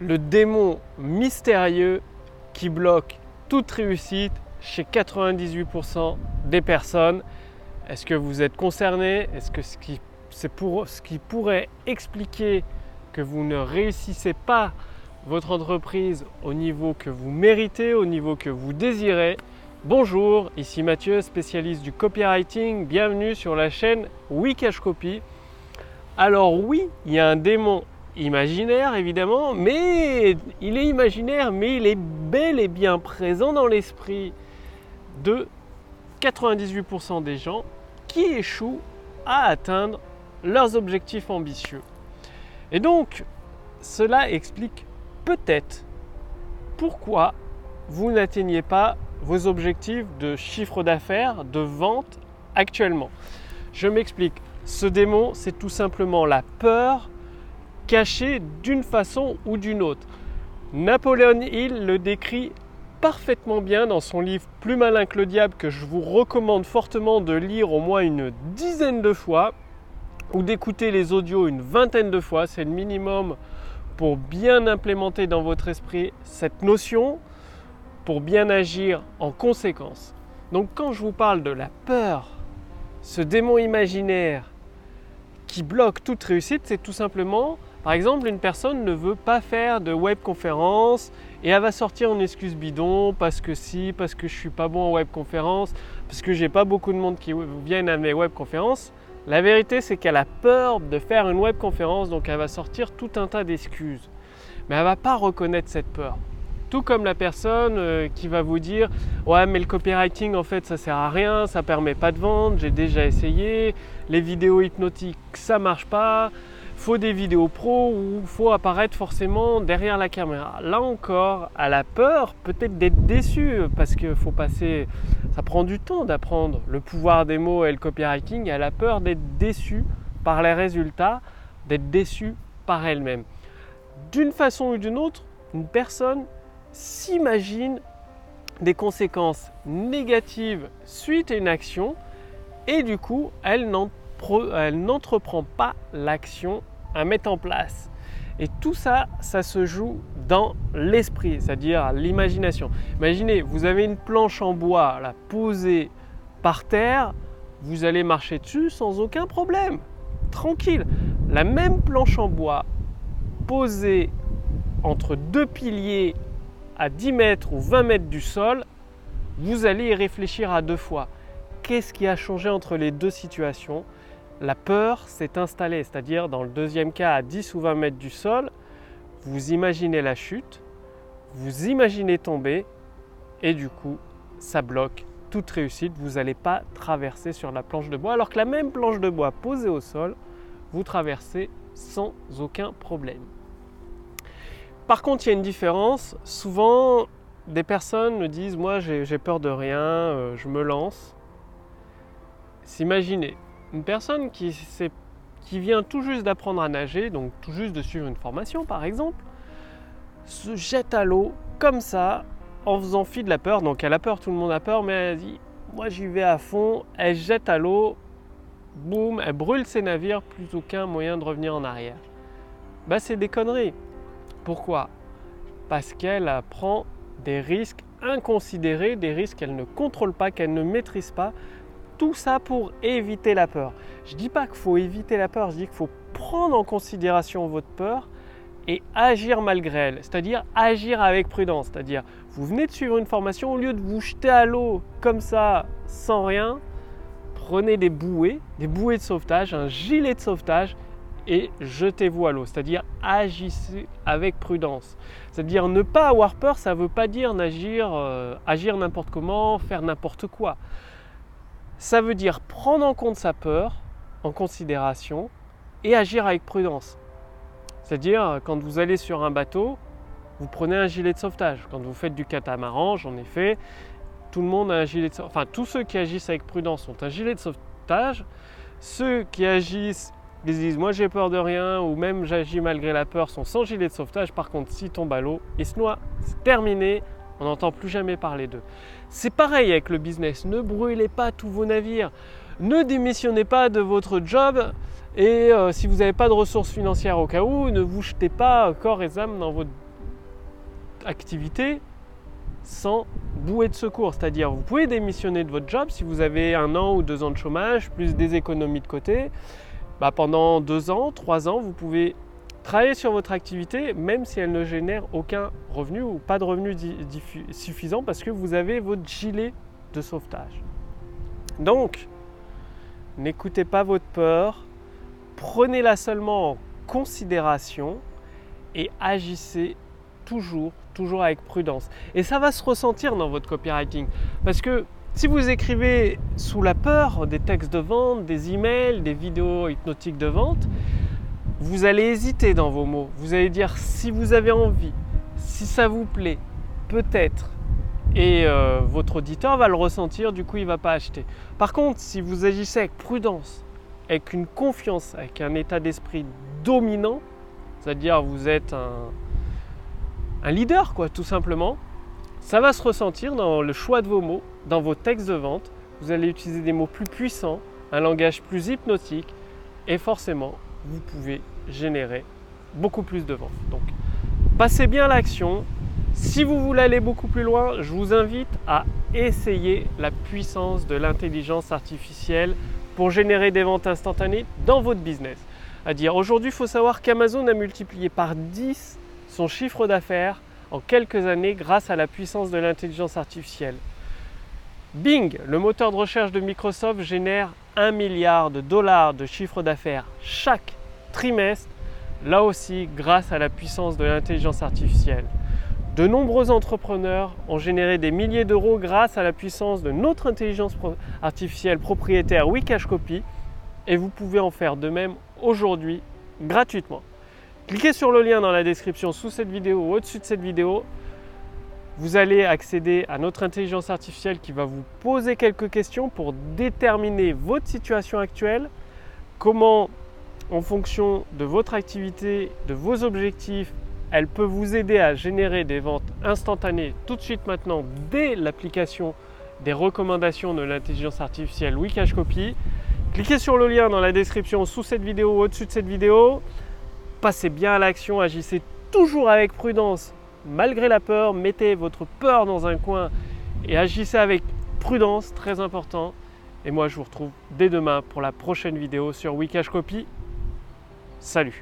le démon mystérieux qui bloque toute réussite chez 98% des personnes. Est-ce que vous êtes concerné? Est-ce que c'est pour ce qui pourrait expliquer que vous ne réussissez pas votre entreprise au niveau que vous méritez, au niveau que vous désirez? Bonjour, ici Mathieu, spécialiste du copywriting. Bienvenue sur la chaîne Wikash Copy. Alors oui, il y a un démon imaginaire évidemment, mais il est imaginaire, mais il est bel et bien présent dans l'esprit de 98% des gens qui échouent à atteindre leurs objectifs ambitieux. Et donc, cela explique peut-être pourquoi vous n'atteignez pas vos objectifs de chiffre d'affaires, de vente actuellement. Je m'explique. Ce démon, c'est tout simplement la peur caché d'une façon ou d'une autre. Napoléon Hill le décrit parfaitement bien dans son livre Plus malin que le diable que je vous recommande fortement de lire au moins une dizaine de fois ou d'écouter les audios une vingtaine de fois, c'est le minimum pour bien implémenter dans votre esprit cette notion, pour bien agir en conséquence. Donc quand je vous parle de la peur, ce démon imaginaire qui bloque toute réussite, c'est tout simplement par exemple, une personne ne veut pas faire de webconférence et elle va sortir en excuse bidon parce que si, parce que je suis pas bon en webconférence, parce que j'ai pas beaucoup de monde qui viennent à mes webconférences. La vérité, c'est qu'elle a peur de faire une webconférence, donc elle va sortir tout un tas d'excuses. Mais elle va pas reconnaître cette peur. Tout comme la personne euh, qui va vous dire Ouais, mais le copywriting en fait ça sert à rien, ça permet pas de vendre, j'ai déjà essayé, les vidéos hypnotiques ça marche pas, faut des vidéos pro ou faut apparaître forcément derrière la caméra. Là encore, à la peur peut-être d'être déçu parce qu'il faut passer, ça prend du temps d'apprendre le pouvoir des mots et le copywriting. Elle a peur d'être déçu par les résultats, d'être déçu par elle-même. D'une façon ou d'une autre, une personne s'imagine des conséquences négatives suite à une action et du coup, elle n'entreprend pas l'action mettre en place. Et tout ça, ça se joue dans l'esprit, c'est-à-dire l'imagination. Imaginez, vous avez une planche en bois la posée par terre, vous allez marcher dessus sans aucun problème, tranquille. La même planche en bois posée entre deux piliers à 10 mètres ou 20 mètres du sol, vous allez y réfléchir à deux fois. Qu'est-ce qui a changé entre les deux situations? La peur s'est installée, c'est-à-dire dans le deuxième cas à 10 ou 20 mètres du sol, vous imaginez la chute, vous imaginez tomber et du coup ça bloque toute réussite, vous n'allez pas traverser sur la planche de bois alors que la même planche de bois posée au sol, vous traversez sans aucun problème. Par contre, il y a une différence. Souvent, des personnes me disent Moi, j'ai peur de rien, euh, je me lance. S'imaginer, une personne qui, vient tout juste d'apprendre à nager, donc tout juste de suivre une formation par exemple, se jette à l'eau comme ça en faisant fi de la peur. Donc elle a peur, tout le monde a peur, mais elle dit moi j'y vais à fond, elle jette à l'eau, boum, elle brûle ses navires, plus aucun moyen de revenir en arrière. Bah c'est des conneries. Pourquoi? Parce qu'elle prend des risques inconsidérés, des risques qu'elle ne contrôle pas, qu'elle ne maîtrise pas, tout ça pour éviter la peur. Je ne dis pas qu'il faut éviter la peur, je dis qu'il faut prendre en considération votre peur et agir malgré elle, c'est-à-dire agir avec prudence, c'est-à-dire vous venez de suivre une formation, au lieu de vous jeter à l'eau comme ça sans rien, prenez des bouées, des bouées de sauvetage, un gilet de sauvetage et jetez-vous à l'eau, c'est-à-dire agissez avec prudence. C'est-à-dire ne pas avoir peur, ça ne veut pas dire agir, euh, agir n'importe comment, faire n'importe quoi ça veut dire prendre en compte sa peur en considération et agir avec prudence. C'est-à-dire, quand vous allez sur un bateau, vous prenez un gilet de sauvetage. Quand vous faites du catamaran, j'en ai fait, tout le monde un gilet. Enfin, tous ceux qui agissent avec prudence ont un gilet de sauvetage. Ceux qui agissent, ils disent moi j'ai peur de rien ou même j'agis malgré la peur sont sans gilet de sauvetage. Par contre, s'ils tombent à l'eau, ils se noient. C'est terminé, on n'entend plus jamais parler d'eux. C'est pareil avec le business. Ne brûlez pas tous vos navires. Ne démissionnez pas de votre job. Et euh, si vous n'avez pas de ressources financières au cas où, ne vous jetez pas corps et âme dans votre activité sans bouée de secours. C'est-à-dire, vous pouvez démissionner de votre job si vous avez un an ou deux ans de chômage, plus des économies de côté. Bah, pendant deux ans, trois ans, vous pouvez travailler sur votre activité même si elle ne génère aucun revenu ou pas de revenu suffisant parce que vous avez votre gilet de sauvetage. Donc, n'écoutez pas votre peur, prenez-la seulement en considération et agissez toujours, toujours avec prudence. Et ça va se ressentir dans votre copywriting. Parce que si vous écrivez sous la peur des textes de vente, des emails, des vidéos hypnotiques de vente, vous allez hésiter dans vos mots. Vous allez dire si vous avez envie, si ça vous plaît, peut-être. Et euh, votre auditeur va le ressentir, du coup il ne va pas acheter. Par contre, si vous agissez avec prudence, avec une confiance, avec un état d'esprit dominant, c'est-à-dire vous êtes un, leader, quoi, tout simplement. Ça va se ressentir dans le choix de vos mots, dans vos textes de vente. Vous allez utiliser des mots plus puissants, un langage plus hypnotique, et forcément, vous pouvez générer beaucoup plus de ventes. Donc, passez bien l'action. Si vous voulez aller beaucoup plus loin, je vous invite à essayer la puissance de l'intelligence artificielle pour générer des ventes instantanées dans votre business. À dire, aujourd'hui, il faut savoir qu'Amazon a multiplié par 10 son chiffre d'affaires en quelques années grâce à la puissance de l'intelligence artificielle. Bing, le moteur de recherche de Microsoft, génère 1 milliard de dollars de chiffre d'affaires chaque trimestre, là aussi grâce à la puissance de l'intelligence artificielle. De nombreux entrepreneurs ont généré des milliers d'euros grâce à la puissance de notre intelligence artificielle propriétaire WeCashCopy et vous pouvez en faire de même aujourd'hui gratuitement. Cliquez sur le lien dans la description sous cette vidéo ou au-dessus de cette vidéo. Vous allez accéder à notre intelligence artificielle qui va vous poser quelques questions pour déterminer votre situation actuelle, comment en fonction de votre activité, de vos objectifs, elle peut vous aider à générer des ventes instantanées tout de suite maintenant dès l'application des recommandations de l'intelligence artificielle WeCashCopy. Cliquez sur le lien dans la description sous cette vidéo ou au-dessus de cette vidéo passez bien à l'action, agissez toujours avec prudence malgré la peur, mettez votre peur dans un coin et agissez avec prudence, très important. Et moi je vous retrouve dès demain pour la prochaine vidéo sur Wikash Copy. Salut.